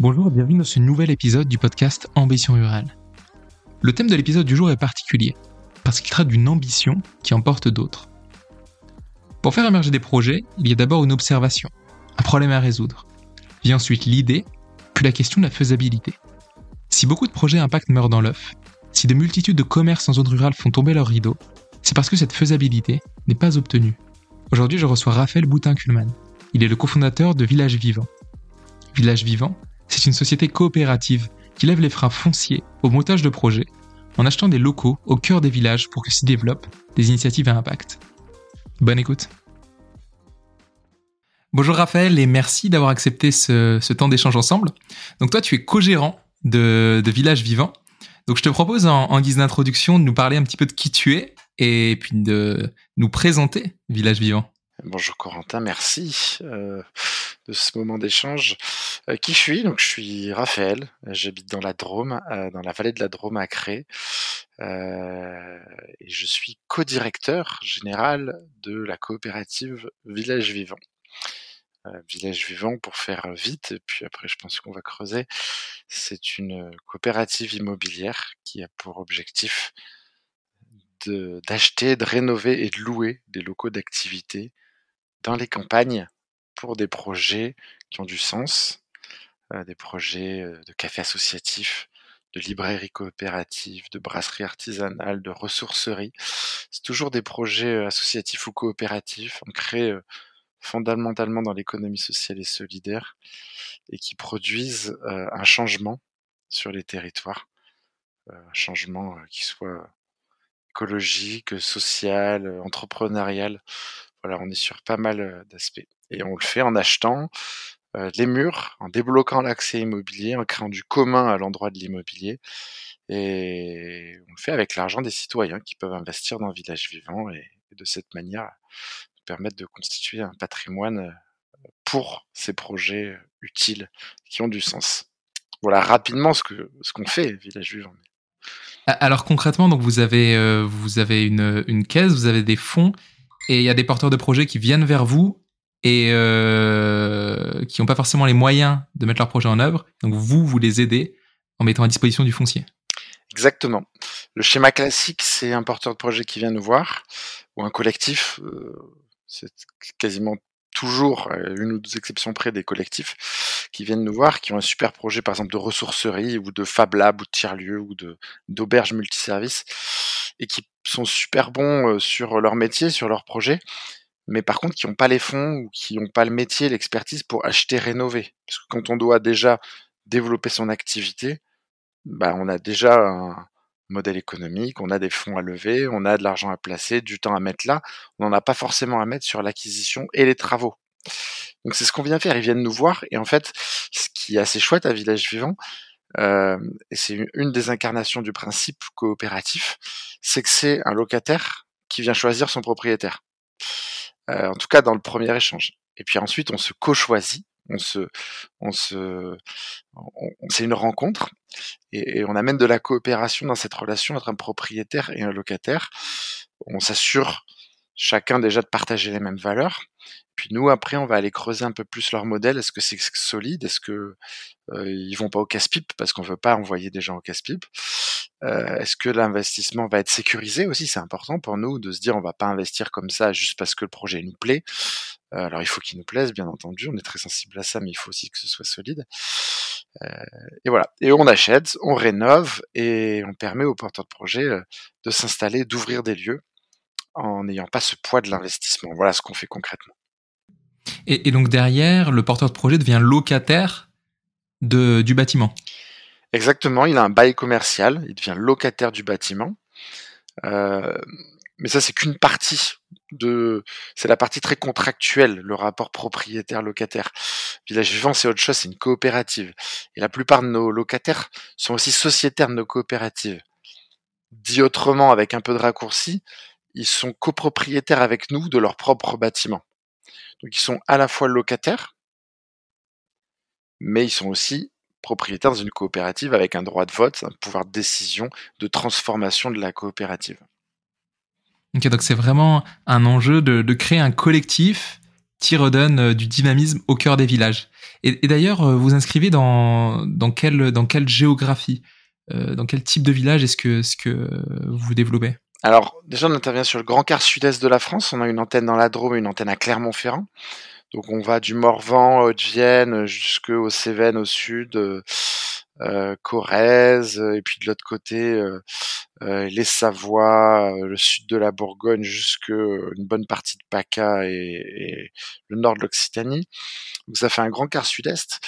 Bonjour et bienvenue dans ce nouvel épisode du podcast Ambition Rurale. Le thème de l'épisode du jour est particulier, parce qu'il traite d'une ambition qui emporte d'autres. Pour faire émerger des projets, il y a d'abord une observation, un problème à résoudre. Vient ensuite l'idée, puis la question de la faisabilité. Si beaucoup de projets impact meurent dans l'œuf, si de multitudes de commerces en zone rurale font tomber leurs rideaux, c'est parce que cette faisabilité n'est pas obtenue. Aujourd'hui, je reçois Raphaël Boutin-Kuhlmann. Il est le cofondateur de Village Vivant. Village Vivant, c'est une société coopérative qui lève les freins fonciers au montage de projets en achetant des locaux au cœur des villages pour que s'y développent des initiatives à impact. Bonne écoute. Bonjour Raphaël et merci d'avoir accepté ce, temps d'échange ensemble. Donc toi tu es co-gérant de, Village Vivant. Donc je te propose en guise d'introduction de nous parler un petit peu de qui tu es et puis de nous présenter Village Vivant. Bonjour Corentin, merci euh, de ce moment d'échange. Euh, qui suis? Donc je suis Raphaël, j'habite dans la Drôme, euh, dans la vallée de la Drôme à Cré, et je suis co-directeur général de la coopérative Village Vivant. Village Vivant, pour faire vite, et puis après je pense qu'on va creuser, c'est une coopérative immobilière qui a pour objectif d'acheter, de, rénover et de louer des locaux d'activité dans les campagnes pour des projets qui ont du sens, euh, des projets euh, de café associatif, de librairie coopérative, de brasserie artisanale, de ressourcerie. C'est toujours des projets euh, associatifs ou coopératifs ancrés fondamentalement dans l'économie sociale et solidaire et qui produisent un changement sur les territoires, un changement qui soit écologique, social, entrepreneurial, voilà, on est sur pas mal d'aspects. Et on le fait en achetant les murs, en débloquant l'accès immobilier, en créant du commun à l'endroit de l'immobilier. Et on le fait avec l'argent des citoyens qui peuvent investir dans village vivant et, de cette manière permettre de constituer un patrimoine pour ces projets utiles qui ont du sens. Voilà rapidement ce que ce qu'on fait, Village Vivant. Alors concrètement, donc vous avez une caisse, vous avez des fonds et il y a des porteurs de projets qui viennent vers vous et euh, qui n'ont pas forcément les moyens de mettre leur projet en œuvre. Donc vous, vous les aidez en mettant à disposition du foncier. Exactement. Le schéma classique, c'est un porteur de projet qui vient nous voir, ou un collectif. Euh, c'est quasiment toujours, euh, une ou deux exceptions près, des collectifs qui viennent nous voir, qui ont un super projet, par exemple, de ressourcerie, ou de Fab Lab, ou de tiers-lieu, ou d'auberge multiservice, et qui sont super bons sur leur métier, sur leur projet, mais par contre qui n'ont pas les fonds ou qui n'ont pas le métier, l'expertise pour acheter, rénover. Parce que quand on doit déjà développer son activité, bah, on a déjà un modèle économique, on a des fonds à lever, on a de l'argent à placer, du temps à mettre là. On n'en a pas forcément à mettre sur l'acquisition et les travaux. Donc c'est ce qu'on vient faire. Ils viennent nous voir et en fait, ce qui est assez chouette à Village Vivant, euh, et c'est une des incarnations du principe coopératif, c'est que c'est un locataire qui vient choisir son propriétaire. Euh, en tout cas dans le premier échange. Et puis ensuite, on se co-choisit, on se, on se, c'est une rencontre et, et, on amène de la coopération dans cette relation entre un propriétaire et un locataire. On s'assure chacun déjà de partager les mêmes valeurs. Puis nous, après, on va aller creuser un peu plus leur modèle. Est-ce que c'est solide? Est-ce que euh, ils vont pas au casse-pipe? Parce qu'on veut pas envoyer des gens au casse-pipe euh, Est-ce que l'investissement va être sécurisé aussi? C'est important pour nous de se dire on va pas investir comme ça juste parce que le projet nous plaît. Euh, alors il faut qu'il nous plaise, bien entendu. On est très sensible à ça, mais il faut aussi que ce soit solide. Euh, et voilà. Et on achète, on rénove et on permet aux porteurs de projet de s'installer, d'ouvrir des lieux en n'ayant pas ce poids de l'investissement. Voilà ce qu'on fait concrètement. Et, donc derrière, le porteur de projet devient locataire du bâtiment. Exactement, il a un bail commercial, il devient locataire du bâtiment. Euh, mais ça, c'est qu'une partie de, c'est la partie très contractuelle, le rapport propriétaire-locataire. Village Vivant, c'est autre chose, c'est une coopérative. Et la plupart de nos locataires sont aussi sociétaires de nos coopératives. Dit autrement, avec un peu de raccourci, ils sont copropriétaires avec nous de leur propre bâtiment. Donc ils sont à la fois locataires, mais ils sont aussi propriétaires dans une coopérative avec un droit de vote, un pouvoir de décision, de transformation de la coopérative. Ok, donc c'est vraiment un enjeu de, créer un collectif qui redonne du dynamisme au cœur des villages. Et, d'ailleurs, vous inscrivez dans, quelle, géographie? Dans quel type de village est-ce que, est -ce que vous développez? Alors, déjà, on intervient sur le grand quart sud-est de la France. On a une antenne dans la Drôme et une antenne à Clermont-Ferrand. Donc, on va du Morvan, Haute-Vienne, jusqu'au Cévennes au sud, euh, euh Corrèze, et puis de l'autre côté, euh, euh les Savoies, euh, le sud de la Bourgogne, jusque une bonne partie de PACA et, et le nord de l'Occitanie. Donc, ça fait un grand quart sud-est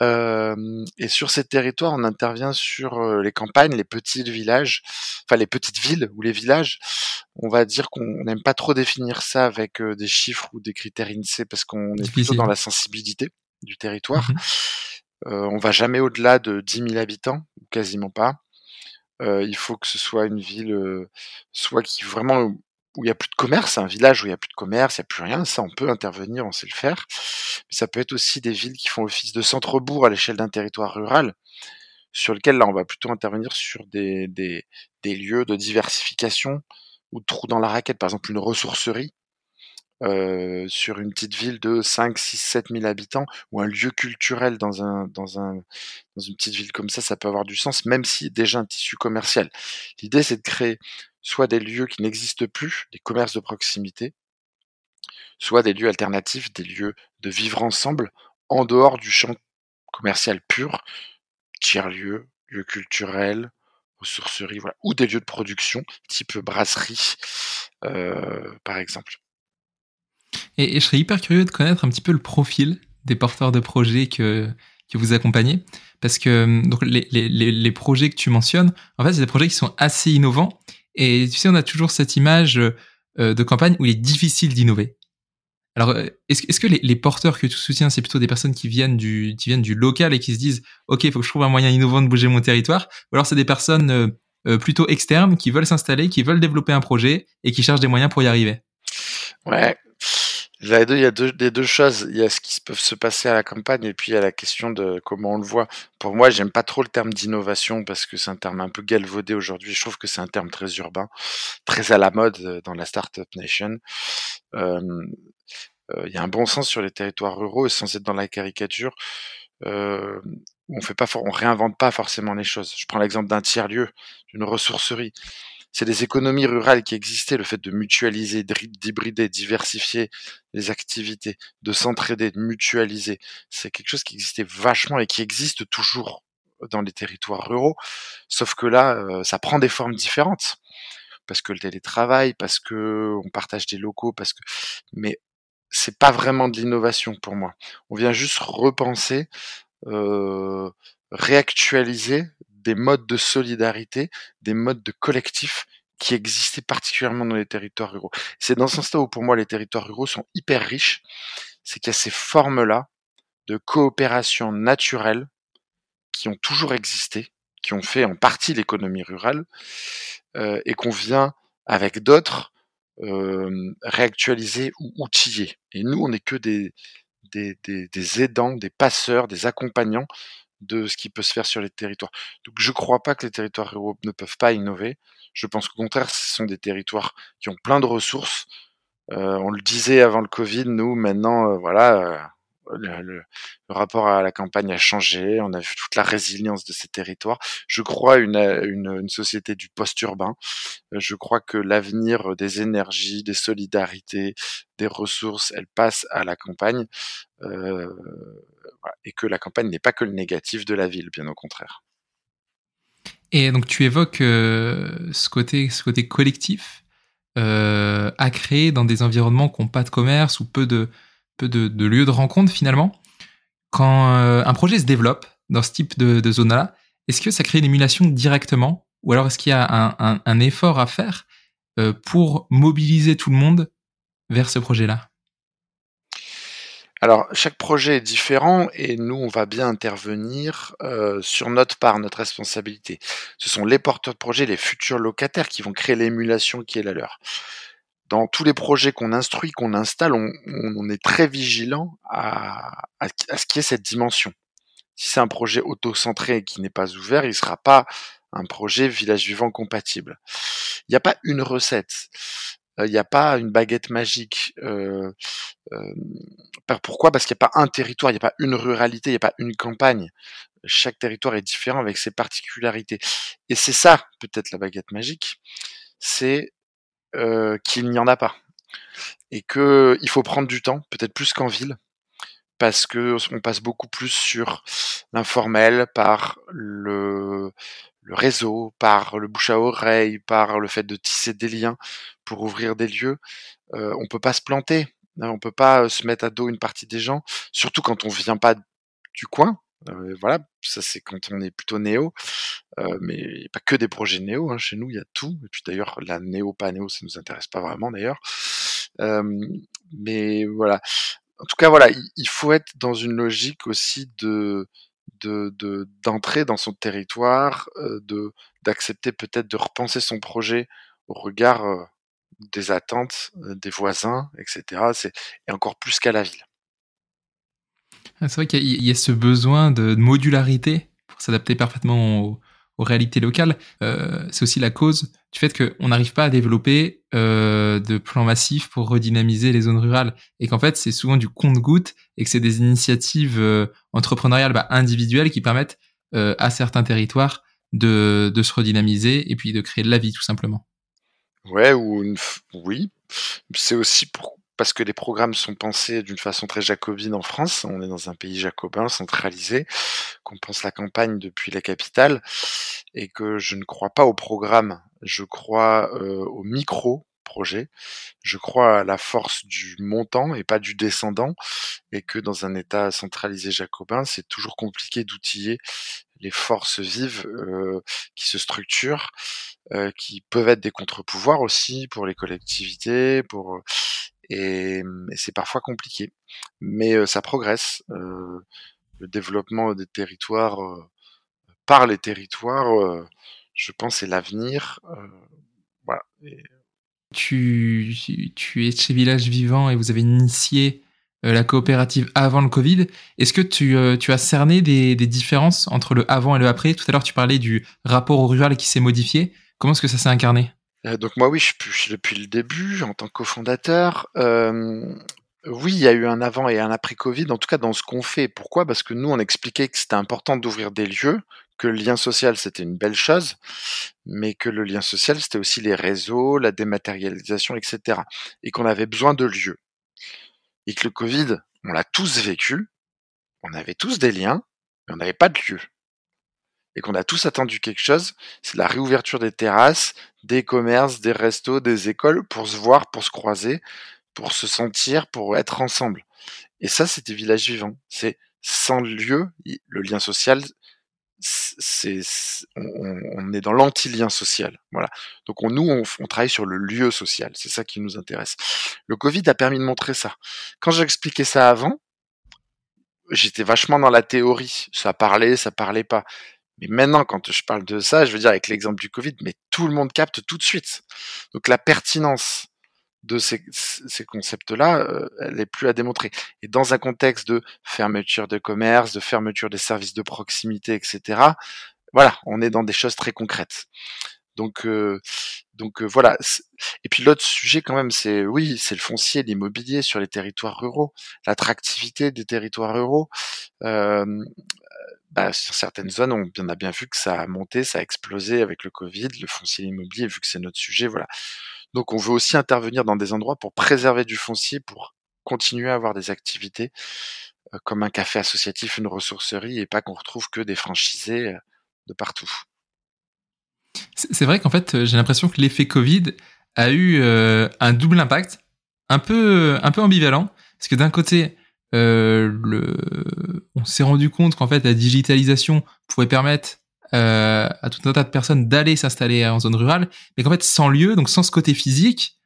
et sur ces territoires, on intervient sur les campagnes, les petits villages, enfin les petites villes ou les villages. On va dire qu'on n'aime pas trop définir ça avec des chiffres ou des critères INSEE parce qu'on est plutôt dans la sensibilité du territoire. Mmh on va jamais au-delà de 10 000 habitants, quasiment pas. il faut que ce soit une ville, soit qui vraiment où il y a plus de commerce, un village où il y a plus de commerce, il y a plus rien, ça on peut intervenir, on sait le faire. Mais ça peut être aussi des villes qui font office de centre-bourg à l'échelle d'un territoire rural, sur lequel là on va plutôt intervenir sur des, des, lieux de diversification ou de trous dans la raquette, par exemple une ressourcerie. Euh, sur une petite ville de 5, 6, 7 000 habitants ou un lieu culturel dans un dans un dans une petite ville comme ça, ça peut avoir du sens, même si déjà un tissu commercial. L'idée c'est de créer soit des lieux qui n'existent plus, des commerces de proximité, soit des lieux alternatifs, des lieux de vivre ensemble en dehors du champ commercial pur, tiers-lieux, lieux culturels, ressourceries, voilà, ou des lieux de production, type brasserie, euh, par exemple. Et, je serais hyper curieux de connaître un petit peu le profil des porteurs de projets que, vous accompagnez, parce que les, les projets que tu mentionnes, en fait, c'est des projets qui sont assez innovants et tu sais, on a toujours cette image euh, de campagne où il est difficile d'innover. Alors, euh, est-ce, que les, porteurs que tu soutiens, c'est plutôt des personnes qui viennent du, qui viennent du local et qui se disent, OK, il faut que je trouve un moyen innovant de bouger mon territoire, ou alors c'est des personnes euh, plutôt externes qui veulent s'installer, qui veulent développer un projet et qui cherchent des moyens pour y arriver? Ouais, il y a deux, des deux choses. Il y a ce qui peut se passer à la campagne et puis il y a la question de comment on le voit. Pour moi, j'aime pas trop le terme d'innovation parce que c'est un terme un peu galvaudé aujourd'hui. Je trouve que c'est un terme très urbain, très à la mode euh, dans la startup nation. Euh, il y a un bon sens sur les territoires ruraux et sans être dans la caricature. On fait pas, on réinvente pas forcément les choses. Je prends l'exemple d'un tiers lieu, d'une ressourcerie c'est des économies rurales qui existaient, le fait de mutualiser, d'hybrider, diversifier les activités, de s'entraider, de mutualiser. C'est quelque chose qui existait vachement et qui existe toujours dans les territoires ruraux. Sauf que là, euh, ça prend des formes différentes. Parce que le télétravail, parce que on partage des locaux, parce que, mais c'est pas vraiment de l'innovation pour moi. On vient juste repenser, euh, réactualiser des modes de solidarité, des modes de collectif qui existaient particulièrement dans les territoires ruraux. C'est dans ce sens-là où pour moi les territoires ruraux sont hyper riches, c'est qu'il y a ces formes-là de coopération naturelle qui ont toujours existé, qui ont fait en partie l'économie rurale, euh, et qu'on vient avec d'autres euh, réactualiser ou outiller. Et nous, on n'est que des, aidants, des passeurs, des accompagnants de ce qui peut se faire sur les territoires. Donc je ne crois pas que les territoires ruraux ne peuvent pas innover. Je pense qu'au contraire, ce sont des territoires qui ont plein de ressources. Euh, on le disait avant le Covid, nous maintenant, euh, voilà, euh, le, rapport à la campagne a changé. On a vu toute la résilience de ces territoires. Je crois une, société du post-urbain. Je crois que l'avenir des énergies, des solidarités, des ressources, elle passe à la campagne. Et que la campagne n'est pas que le négatif de la ville, bien au contraire. Et donc tu évoques euh, ce, côté, collectif euh, à créer dans des environnements qui n'ont pas de commerce ou peu de, lieux de rencontre finalement. Quand euh, un projet se développe dans ce type de, zone-là, est-ce que ça crée une émulation directement ou alors est-ce qu'il y a un effort à faire pour mobiliser tout le monde vers ce projet-là? Alors, chaque projet est différent et nous, on va bien intervenir euh, sur notre part, notre responsabilité. Ce sont les porteurs de projet, les futurs locataires qui vont créer l'émulation qui est la leur. Dans tous les projets qu'on instruit, qu'on installe, on, est très vigilant à, à, ce qu'il y ait cette dimension. Si c'est un projet auto-centré qui n'est pas ouvert, il ne sera pas un projet village vivant compatible. Il n'y a pas une recette. Il n'y a pas une baguette magique. pourquoi? Parce qu'il n'y a pas un territoire, il n'y a pas une ruralité, il n'y a pas une campagne. Chaque territoire est différent avec ses particularités. Et c'est ça, peut-être la baguette magique, c'est qu'il n'y en a pas. Et qu'il faut prendre du temps, peut-être plus qu'en ville, parce que on passe beaucoup plus sur l'informel, par le, le réseau, par le bouche à oreille, par le fait de tisser des liens pour ouvrir des lieux. Euh, on peut pas se planter, hein, on peut pas euh, se mettre à dos une partie des gens, surtout quand on vient pas du coin. Euh, voilà, ça c'est quand on est plutôt néo, euh, mais a pas que des projets néo. Hein, chez nous, il y a tout. Et puis d'ailleurs, la néo pas néo, ça nous intéresse pas vraiment d'ailleurs. Euh, mais voilà. En tout cas, voilà, il faut être dans une logique aussi de de d'entrer dans son territoire, euh, de d'accepter peut-être de repenser son projet au regard euh, des attentes euh, des voisins, etc. C'est et encore plus qu'à la ville. Ah, c'est vrai qu'il y, a ce besoin de modularité pour s'adapter parfaitement au, aux réalités locales, euh, c'est aussi la cause du fait qu'on n'arrive pas à développer euh, de plans massifs pour redynamiser les zones rurales et qu'en fait c'est souvent du compte-goutte et que c'est des initiatives euh, entrepreneuriales bah, individuelles qui permettent à certains territoires de, de se redynamiser et puis de créer de la vie tout simplement. Ouais, ou oui. C'est aussi pour parce que les programmes sont pensés d'une façon très jacobine en France. On est dans un pays jacobin, centralisé, qu'on pense la campagne depuis la capitale, et que je ne crois pas au programme, je crois euh, au micro projet. Je crois à la force du montant et pas du descendant, et que dans un État centralisé jacobin, c'est toujours compliqué d'outiller les forces vives euh, qui se structurent, euh, qui peuvent être des contre-pouvoirs aussi pour les collectivités, pour et, mmh, et c'est parfois compliqué. Mais ça progresse. le développement des territoires par les territoires, je pense, c'est l'avenir. Tu, es chez Village Vivant et vous avez initié la coopérative avant le Covid. Est-ce que tu, as cerné des, des, différences entre le avant et le après? Tout à l'heure, tu parlais du rapport au rural qui s'est modifié. Comment est-ce que ça s'est incarné? Donc moi oui, je suis depuis le début en tant que cofondateur. Euh, oui, il y a eu un avant et un après Covid, en tout cas dans ce qu'on fait. Pourquoi? Parce que nous, on expliquait que c'était important d'ouvrir des lieux, que le lien social, c'était une belle chose, mais que le lien social, c'était aussi les réseaux, la dématérialisation, etc. Et qu'on avait besoin de lieux. Et que le Covid, on l'a tous vécu, on avait tous des liens, mais on n'avait pas de lieux et qu'on a tous attendu quelque chose, c'est la réouverture des terrasses, des commerces, des restos, des écoles pour se voir, pour se croiser, pour se sentir, pour être ensemble. Et ça, c'était village vivant. C'est sans lieu, le lien social, c'est on, est dans l'anti-lien social. Voilà. Donc on, nous, on, on, travaille sur le lieu social. C'est ça qui nous intéresse. Le Covid a permis de montrer ça. Quand j'expliquais ça avant, j'étais vachement dans la théorie. Ça parlait, ça parlait pas. Mais maintenant, quand je parle de ça, je veux dire avec l'exemple du Covid, mais tout le monde capte tout de suite. Donc la pertinence de ces, ces concepts-là, euh, elle n'est plus à démontrer. Et dans un contexte de fermeture de commerce, de fermeture des services de proximité, etc., voilà, on est dans des choses très concrètes. Donc, euh, donc euh, voilà. Et puis l'autre sujet quand même, c'est oui, c'est le foncier, l'immobilier sur les territoires ruraux, l'attractivité des territoires ruraux. Euh, bah, sur certaines zones, on, a bien vu que ça a monté, ça a explosé avec le Covid, le foncier immobilier, vu que c'est notre sujet, voilà. Donc on veut aussi intervenir dans des endroits pour préserver du foncier, pour continuer à avoir des activités euh, comme un café associatif, une ressourcerie, et pas qu'on retrouve que des franchisés euh, de partout. C'est vrai qu'en fait, euh, j'ai l'impression que l'effet Covid a eu un double impact, un peu, un peu ambivalent, parce que d'un côté, le... on s'est rendu compte qu'en fait la digitalisation pouvait permettre euh, à tout un tas de personnes d'aller s'installer en zone rurale, mais qu'en fait sans lieu, donc sans ce côté physique,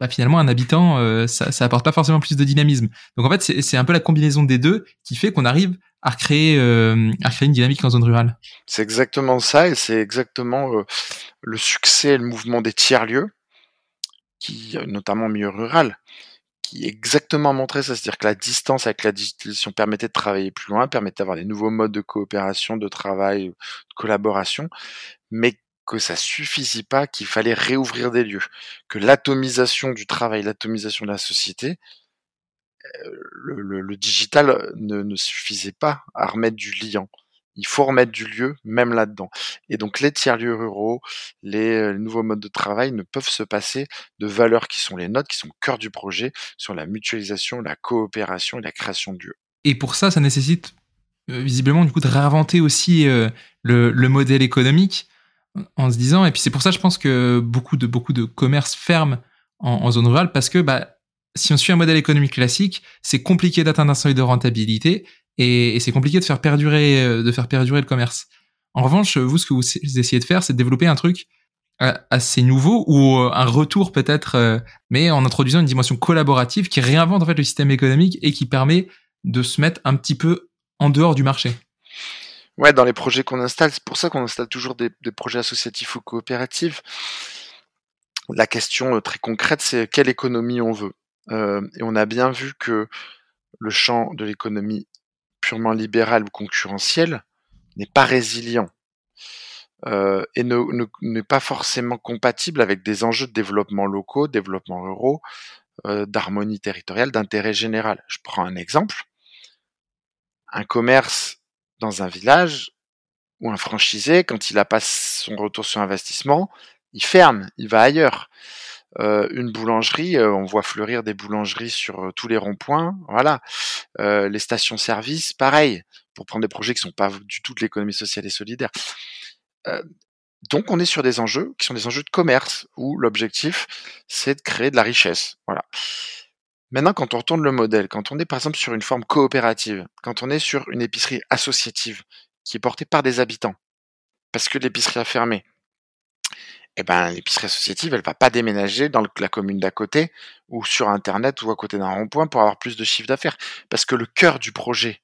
bah, finalement un habitant, euh, ça, ça apporte pas forcément plus de dynamisme. Donc en fait c'est un peu la combinaison des deux qui fait qu'on arrive à euh, à créer une dynamique en zone rurale. C'est exactement ça et c'est exactement euh, le succès et le mouvement des tiers-lieux, qui notamment milieu rural, exactement montré ça, c'est-à-dire que la distance avec la digitalisation permettait de travailler plus loin, permettait d'avoir des nouveaux modes de coopération, de travail, de collaboration, mais que ça suffisait pas, qu'il fallait réouvrir des lieux, que l'atomisation du travail, l'atomisation de la société, euh, le, le, digital ne, ne, suffisait pas à remettre du liant. Il faut remettre du lieu même là-dedans. Et donc les tiers-lieux ruraux, les, euh, nouveaux modes de travail ne peuvent se passer de valeurs qui sont les notes, qui sont au cœur du projet, sur la mutualisation, la coopération et la création de lieux. Et pour ça, ça nécessite euh, visiblement du coup de réinventer aussi le, le, modèle économique en se disant, et puis c'est pour ça je pense que beaucoup de, beaucoup de commerces ferment en, en zone rurale parce que bah, si on suit un modèle économique classique, c'est compliqué d'atteindre un seuil de rentabilité et, c'est compliqué de faire perdurer, euh, de faire perdurer le commerce. En revanche, vous, ce que vous essayez de faire, c'est de développer un truc euh, assez nouveau ou euh, un retour peut-être, mais en introduisant une dimension collaborative qui réinvente en fait le système économique et qui permet de se mettre un petit peu en dehors du marché. Ouais, dans les projets qu'on installe, c'est pour ça qu'on installe toujours des, projets associatifs ou coopératifs. La question très concrète, c'est quelle économie on veut. Et on a bien vu que le champ de l'économie purement libérale ou concurrentielle n'est pas résilient euh, et n'est pas forcément compatible avec des enjeux de développement locaux, développement ruraux, euh, d'harmonie territoriale, d'intérêt général. Je prends un exemple. Un commerce dans un village ou un franchisé, quand il a pas son retour sur investissement, il ferme, il va ailleurs. Euh, une boulangerie, euh, on voit fleurir des boulangeries sur euh, tous les ronds-points, voilà. les stations-service, pareil, pour prendre des projets qui sont pas du tout de l'économie sociale et solidaire. donc on est sur des enjeux qui sont des enjeux de commerce où l'objectif c'est de créer de la richesse, voilà. Maintenant, quand on retourne le modèle, quand on est par exemple sur une forme coopérative, quand on est sur une épicerie associative qui est portée par des habitants, parce que l'épicerie a fermé, eh ben, l'épicerie associative, elle va pas déménager dans la commune d'à côté ou sur Internet ou à côté d'un rond-point pour avoir plus de chiffre d'affaires. Parce que le cœur du projet,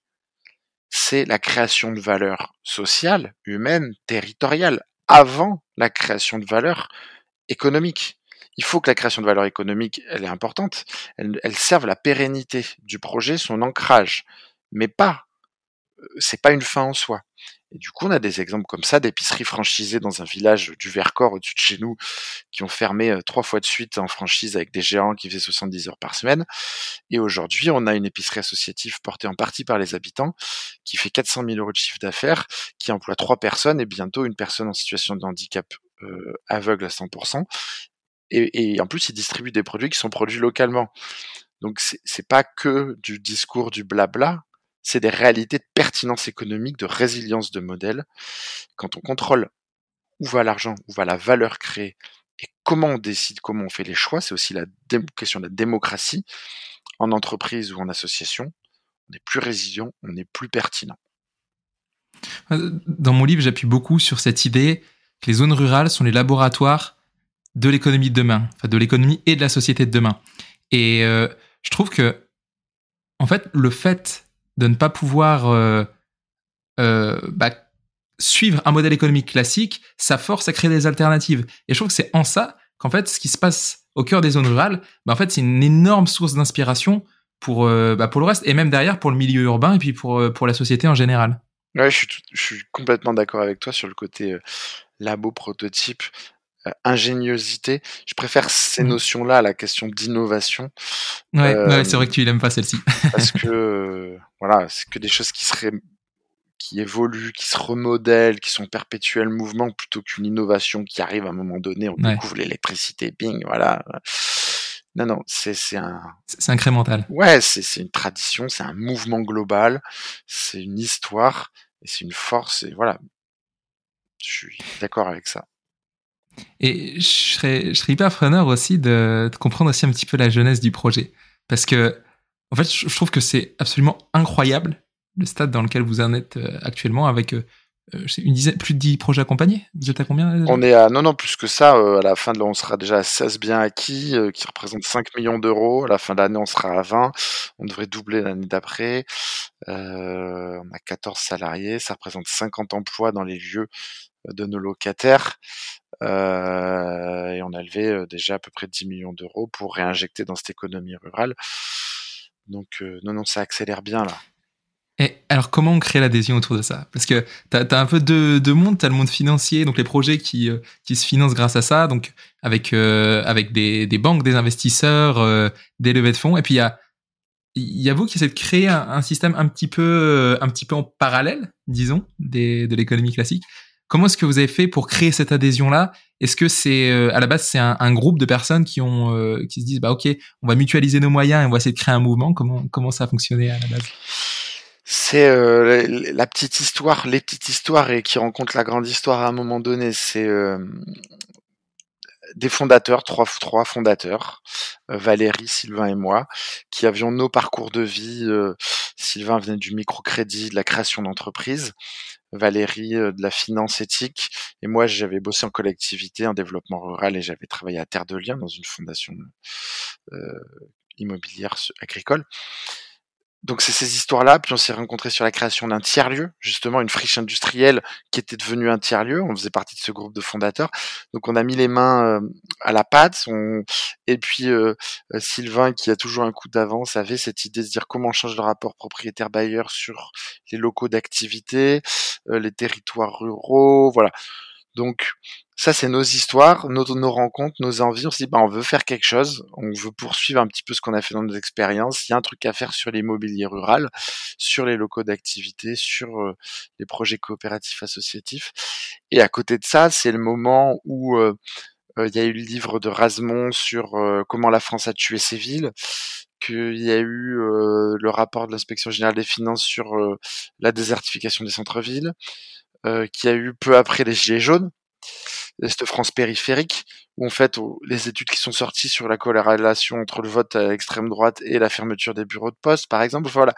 c'est la création de valeur sociale, humaine, territoriale, avant la création de valeur économique. Il faut que la création de valeur économique, elle est importante, elle, elle serve la pérennité du projet, son ancrage, mais pas, euh, c'est pas une fin en soi. Et du coup, on a des exemples comme ça d'épiceries franchisées dans un village du Vercors au-dessus de chez nous qui ont fermé euh, trois fois de suite en franchise avec des géants qui faisaient 70 heures par semaine. Et aujourd'hui, on a une épicerie associative portée en partie par les habitants qui fait 400 000 euros de chiffre d'affaires, qui emploie trois personnes et bientôt une personne en situation de handicap euh, aveugle à 100%. Et, et en plus, ils distribuent des produits qui sont produits localement. Donc c'est pas que du discours du blabla, c'est des réalités de pertinence économique, de résilience de modèle. Quand on contrôle où va l'argent, où va la valeur créée et comment on décide, comment on fait les choix, c'est aussi la question de la démocratie en entreprise ou en association. On est plus résilient, on est plus pertinent. Dans mon livre, j'appuie beaucoup sur cette idée que les zones rurales sont les laboratoires de l'économie de demain, de l'économie et de la société de demain. Et euh, je trouve que, en fait, le fait de ne pas pouvoir euh, euh, bah, suivre un modèle économique classique, ça force à créer des alternatives. Et je trouve que c'est en ça qu'en fait, ce qui se passe au cœur des zones rurales, bah, en fait, c'est une énorme source d'inspiration pour, euh, bah, le reste, et même derrière pour le milieu urbain et puis pour, pour la société en général. Ouais, je suis, je suis complètement d'accord avec toi sur le côté labo prototype. Euh, ingéniosité. Je préfère ces mmh. notions-là à la question d'innovation. Ouais, ouais c'est vrai que tu n'aimes pas celle-ci. parce que voilà, c'est que des choses qui seraient qui évoluent, qui se remodèlent, qui sont perpétuels mouvement plutôt qu'une innovation qui arrive à un moment donné, on découvre l'électricité, bing, voilà. Non, non, c'est c'est un. C'est incrémental. Ouais, c'est c'est une tradition, c'est un mouvement global, c'est une histoire et c'est une force et voilà. Je suis d'accord avec ça. Et je serais, je serais hyper preneur aussi de, comprendre aussi un petit peu la jeunesse du projet. Parce que, en fait, je trouve que c'est absolument incroyable le stade dans lequel vous en êtes euh, actuellement avec euh, euh, une dizaine, plus de 10 projets accompagnés. Vous êtes à combien On est à, non, non, plus que ça. à la fin de l'année, on sera déjà à 16 biens acquis, qui représentent 5 millions d'euros. À la fin de l'année, on sera à 20. On devrait doubler l'année d'après. on a 14 salariés. Ça représente 50 emplois dans les lieux de nos locataires. Euh, et on a levé euh, déjà à peu près 10 millions d'euros pour réinjecter dans cette économie rurale. Donc euh, non, non, ça accélère bien là. Et alors, comment on crée l'adhésion autour de ça? Parce que tu as, un peu deux, deux mondes. Tu as le monde financier, donc les projets qui, qui se financent grâce à ça, donc avec, avec des, des, banques, des investisseurs, des levées de fonds. Et puis, il y a, y a vous qui essayez de créer un, système un petit, peu, un petit peu en parallèle, disons, des, de l'économie classique. Comment est-ce que vous avez fait pour créer cette adhésion-là? Est-ce que c'est à la base c'est un, groupe de personnes qui ont qui se disent bah ok on va mutualiser nos moyens et on va essayer de créer un mouvement Comment comment ça a fonctionné à la base? C'est euh, la petite histoire, les petites histoires et qui rencontrent la grande histoire à un moment donné. C'est euh, des fondateurs, trois, trois fondateurs, euh, Valérie, Sylvain et moi, qui avions nos parcours de vie. Sylvain venait du microcrédit, de la création d'entreprise. Valérie de la finance éthique. Et moi j'avais bossé en collectivité, en développement rural et j'avais travaillé à Terre de Liens dans une fondation immobilière agricole donc c'est ces histoires-là, puis on s'est rencontrés sur la création d'un tiers-lieu, justement une friche industrielle qui était devenue un tiers-lieu, on faisait partie de ce groupe de fondateurs. Donc on a mis les mains euh, à la pâte, et puis euh, euh, Sylvain, qui a toujours un coup d'avance, avait cette idée de se dire comment on change le rapport propriétaire-bailleur sur les locaux d'activité, les territoires ruraux, voilà. Donc ça, c'est nos histoires, nos, rencontres, nos envies. On se dit, bah, on veut faire quelque chose, on veut poursuivre un petit peu ce qu'on a fait dans nos expériences. Il y a un truc à faire sur l'immobilier rural, sur les locaux d'activité, sur euh, les projets coopératifs associatifs. Et à côté de ça, c'est le moment où euh, euh, il y a eu le livre de Rasmont sur comment la France a tué ses villes qu'il y a eu le rapport de l'inspection générale des finances sur la désertification des centres-villes, qu'il y a eu peu après les Gilets jaunes, cette France périphérique, où en fait les études qui sont sorties sur la corrélation entre le vote à l'extrême droite et la fermeture des bureaux de poste, par exemple, voilà,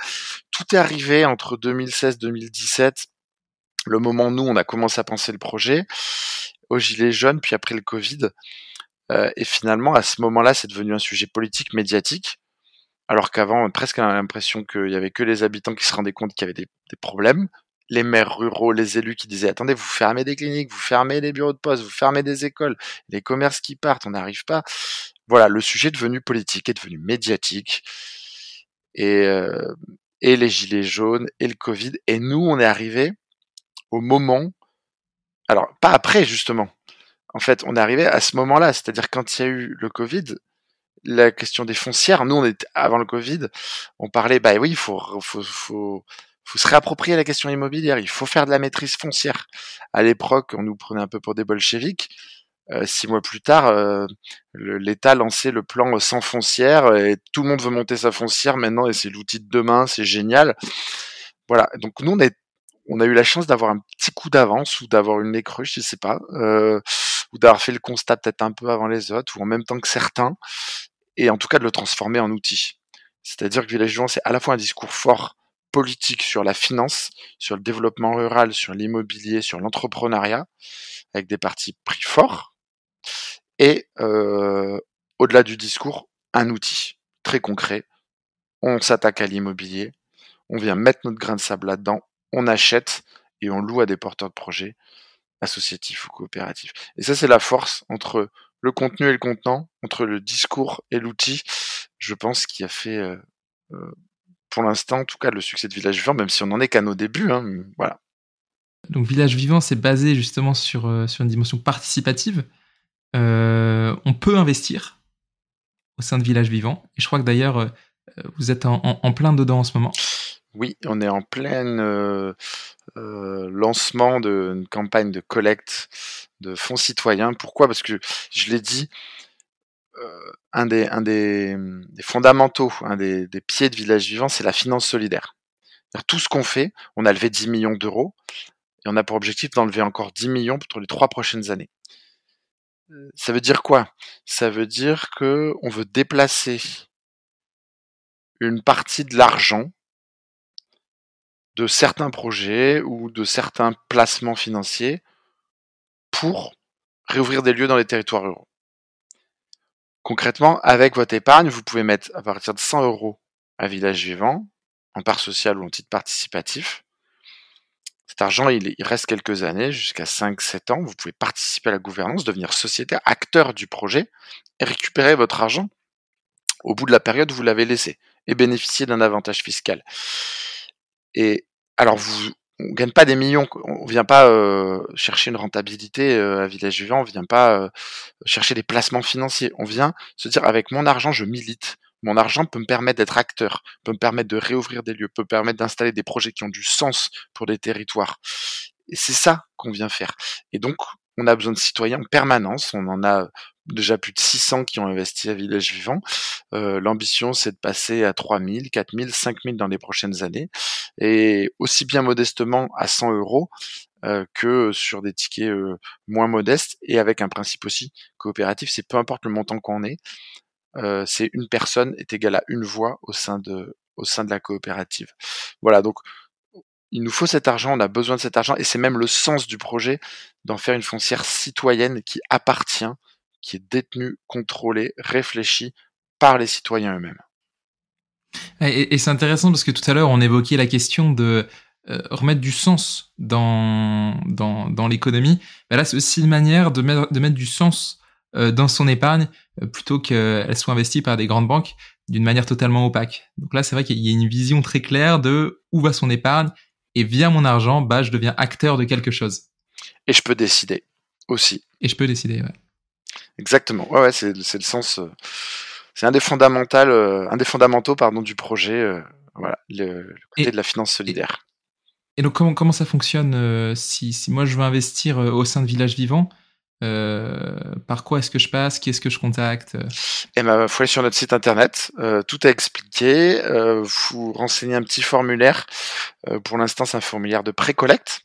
tout est arrivé entre 2016-2017, le moment où nous on a commencé à penser le projet, aux gilets jaunes, puis après le Covid, euh, et finalement à ce moment-là c'est devenu un sujet politique, médiatique, alors qu'avant presque on a l'impression qu'il y avait que les habitants qui se rendaient compte qu'il y avait des problèmes, les maires ruraux, les élus qui disaient attendez, vous fermez des cliniques, vous fermez les bureaux de poste, vous fermez des écoles, les commerces qui partent, on n'arrive pas. Voilà, le sujet est devenu politique, est devenu médiatique. Et, euh, et les gilets jaunes et le Covid. Et nous, on est arrivé au moment, alors pas après justement. En fait, on est arrivé à ce moment-là, c'est-à-dire quand il y a eu le Covid, la question des foncières. Nous, on était avant le Covid, on parlait, bah oui, il faut, faut, faut, faut se réapproprier la question immobilière, il faut faire de la maîtrise foncière. À l'époque, on nous prenait un peu pour des bolcheviks. Euh, six mois plus tard, euh, l'État lançait le plan sans foncière et tout le monde veut monter sa foncière maintenant et c'est l'outil de demain, c'est génial. Voilà. Donc nous, on, a eu la chance d'avoir un petit coup d'avance ou d'avoir une nez je sais pas, euh, ou d'avoir fait le constat peut-être un peu avant les autres ou en même temps que certains, et en tout cas de le transformer en outil. C'est-à-dire que Village c'est à la fois un discours fort politique sur la finance, sur le développement rural, sur l'immobilier, sur l'entrepreneuriat, avec des partis pris forts, et euh, au-delà du discours, un outil très concret. On s'attaque à l'immobilier, on vient mettre notre grain de sable là-dedans, on achète et on loue à des porteurs de projets associatifs ou coopératifs. Et ça, c'est la force entre le contenu et le contenant, entre le discours et l'outil, je pense, qui a fait euh, euh, pour l'instant, en tout cas, le succès de Village Vivant, même si on n'en est qu'à nos débuts. Hein, voilà. Donc Village Vivant, c'est basé justement sur, euh, sur une dimension participative. Euh, on peut investir au sein de Village Vivant. Et je crois que d'ailleurs, euh, vous êtes en, plein dedans en ce moment. Oui, on est en plein lancement d'une campagne de collecte de fonds citoyens. Pourquoi? Parce que je l'ai dit, un, des, un des, fondamentaux, un des, pieds de Village Vivant, c'est la finance solidaire. Tout ce qu'on fait, on a levé 10 millions d'euros et on a pour objectif d'enlever encore 10 millions pour les trois prochaines années. Ça veut dire quoi? Ça veut dire que on veut déplacer une partie de l'argent de certains projets ou de certains placements financiers pour réouvrir des lieux dans les territoires ruraux. Concrètement, avec votre épargne, vous pouvez mettre à partir de 100 euros à Village Vivant, en part social ou en titre participatif. Cet argent, il, reste quelques années, jusqu'à 5-7 ans. Vous pouvez participer à la gouvernance, devenir sociétaire, acteur du projet et récupérer votre argent au bout de la période où vous l'avez laissé et bénéficier d'un avantage fiscal. Et alors, vous, on gagne pas des millions, on vient pas euh, chercher une rentabilité euh, à Village Vivant, on vient pas euh, chercher des placements financiers, on vient se dire avec mon argent je milite. Mon argent peut me permettre d'être acteur, peut me permettre de réouvrir des lieux, peut me permettre d'installer des projets qui ont du sens pour des territoires. Et c'est ça qu'on vient faire. Et donc, on a besoin de citoyens en permanence. On en a déjà plus de 600 qui ont investi à Village Vivant. Euh, L'ambition, c'est de passer à 3000, 4000, 5000 dans les prochaines années. Et aussi bien modestement à 100 euros euh, que sur des tickets euh, moins modestes et avec un principe aussi coopératif, c'est peu importe le montant qu'on est, euh, c'est une personne est égale à une voix au sein de au sein de la coopérative. Voilà, donc il nous faut cet argent, on a besoin de cet argent, et c'est même le sens du projet d'en faire une foncière citoyenne qui appartient, qui est détenue, contrôlée, réfléchie par les citoyens eux-mêmes. Et, c'est intéressant parce que tout à l'heure, on évoquait la question de euh, remettre du sens dans, dans, dans l'économie. Ben là, c'est aussi une manière de mettre, de mettre du sens euh, dans son épargne euh, plutôt qu'elle soit investie par des grandes banques d'une manière totalement opaque. Donc là, c'est vrai qu'il y a une vision très claire de où va son épargne et via mon argent, bah, je deviens acteur de quelque chose. Et je peux décider aussi. Et je peux décider, ouais. Exactement. Ouais, ouais c'est, le sens. Euh, c'est un des fondamentaux, euh, un des fondamentaux pardon, du projet. Euh, voilà, le, côté de la finance solidaire. Et, donc, comment, comment ça fonctionne si, si, moi je veux investir au sein de Village Vivant par quoi est-ce que je passe? Qui est-ce que je contacte? Eh ben, faut aller sur notre site internet. Tout est expliqué. Vous renseignez un petit formulaire. Pour l'instant, c'est un formulaire de pré-collecte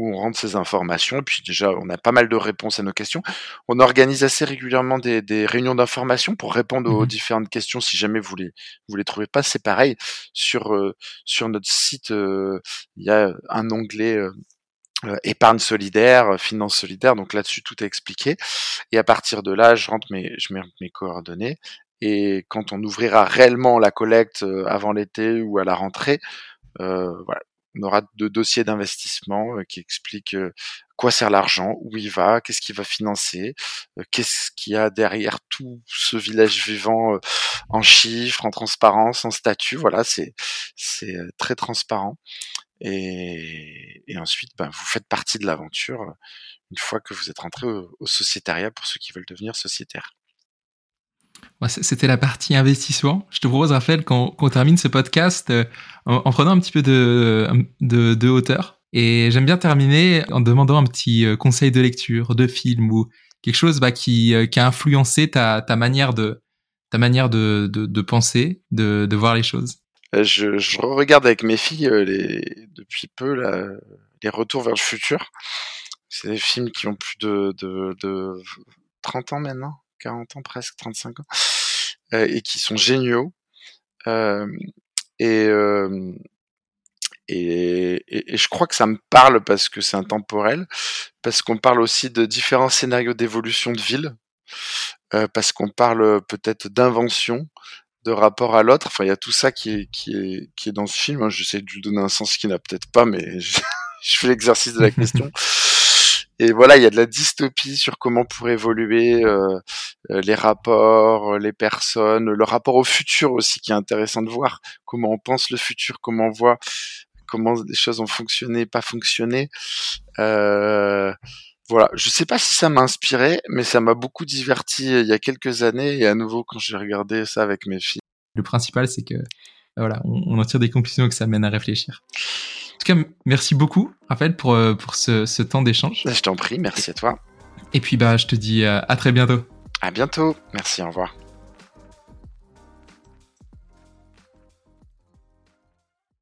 où on rentre ces informations. Et puis déjà, on a pas mal de réponses à nos questions. On organise assez régulièrement des, des réunions d'information pour répondre aux mmh différentes questions. Si jamais vous les vous les trouvez pas, c'est pareil. Sur sur notre site, il y a un onglet euh, épargne solidaire, euh, finance solidaire. Donc là-dessus, tout est expliqué. Et à partir de là, je rentre mes, je mets mes coordonnées. Et quand on ouvrira réellement la collecte euh, avant l'été ou à la rentrée, euh, voilà, on aura deux dossiers d'investissement qui expliquent quoi sert l'argent, où il va, qu'est-ce qu'il va financer, qu'est-ce qu'il y a derrière tout ce village vivant en chiffres, en transparence, en statut. Voilà, c'est c'est très transparent. Et, ensuite, ben, vous faites partie de l'aventure euh, une fois que vous êtes rentré au, sociétariat pour ceux qui veulent devenir sociétaires. C'était la partie investissement. Je te propose, Raphaël, qu'on termine ce podcast euh, en, prenant un petit peu de, de, hauteur. Et j'aime bien terminer en demandant un petit euh, conseil de lecture, de film ou quelque chose bah, qui, a influencé ta, manière de penser, de, voir les choses. Euh, je, regarde avec mes filles euh, les, depuis peu les Retours vers le futur. C'est des films qui ont plus de, de, de 30 ans maintenant, 40 ans presque, 35 ans, euh, et qui sont géniaux. Euh, et, euh, et, je crois que ça me parle parce que c'est intemporel, parce qu'on parle aussi de différents scénarios d'évolution de ville, parce qu'on parle peut-être d'invention, de rapport à l'autre. Enfin, il y a tout ça qui est dans ce film. Hein. J'essaie de lui donner un sens qui n'a peut-être pas, mais je, fais l'exercice de la question. Et voilà, il y a de la dystopie sur comment pourraient évoluer euh, euh, les rapports, les personnes, le rapport au futur aussi qui est intéressant de voir. Comment on pense le futur, comment on voit comment les choses ont fonctionné, pas fonctionné. Euh, voilà, je sais pas si ça m'a inspiré, mais ça m'a beaucoup diverti euh, il y a quelques années et à nouveau quand j'ai regardé ça avec mes filles. Le principal, c'est que voilà, on, en tire des conclusions et que ça mène à réfléchir. En tout cas, merci beaucoup, Raphaël, pour, euh, pour ce, ce temps d'échange. Je t'en prie, merci à toi. Et puis, bah, je te dis euh, à très bientôt. À bientôt, merci, au revoir.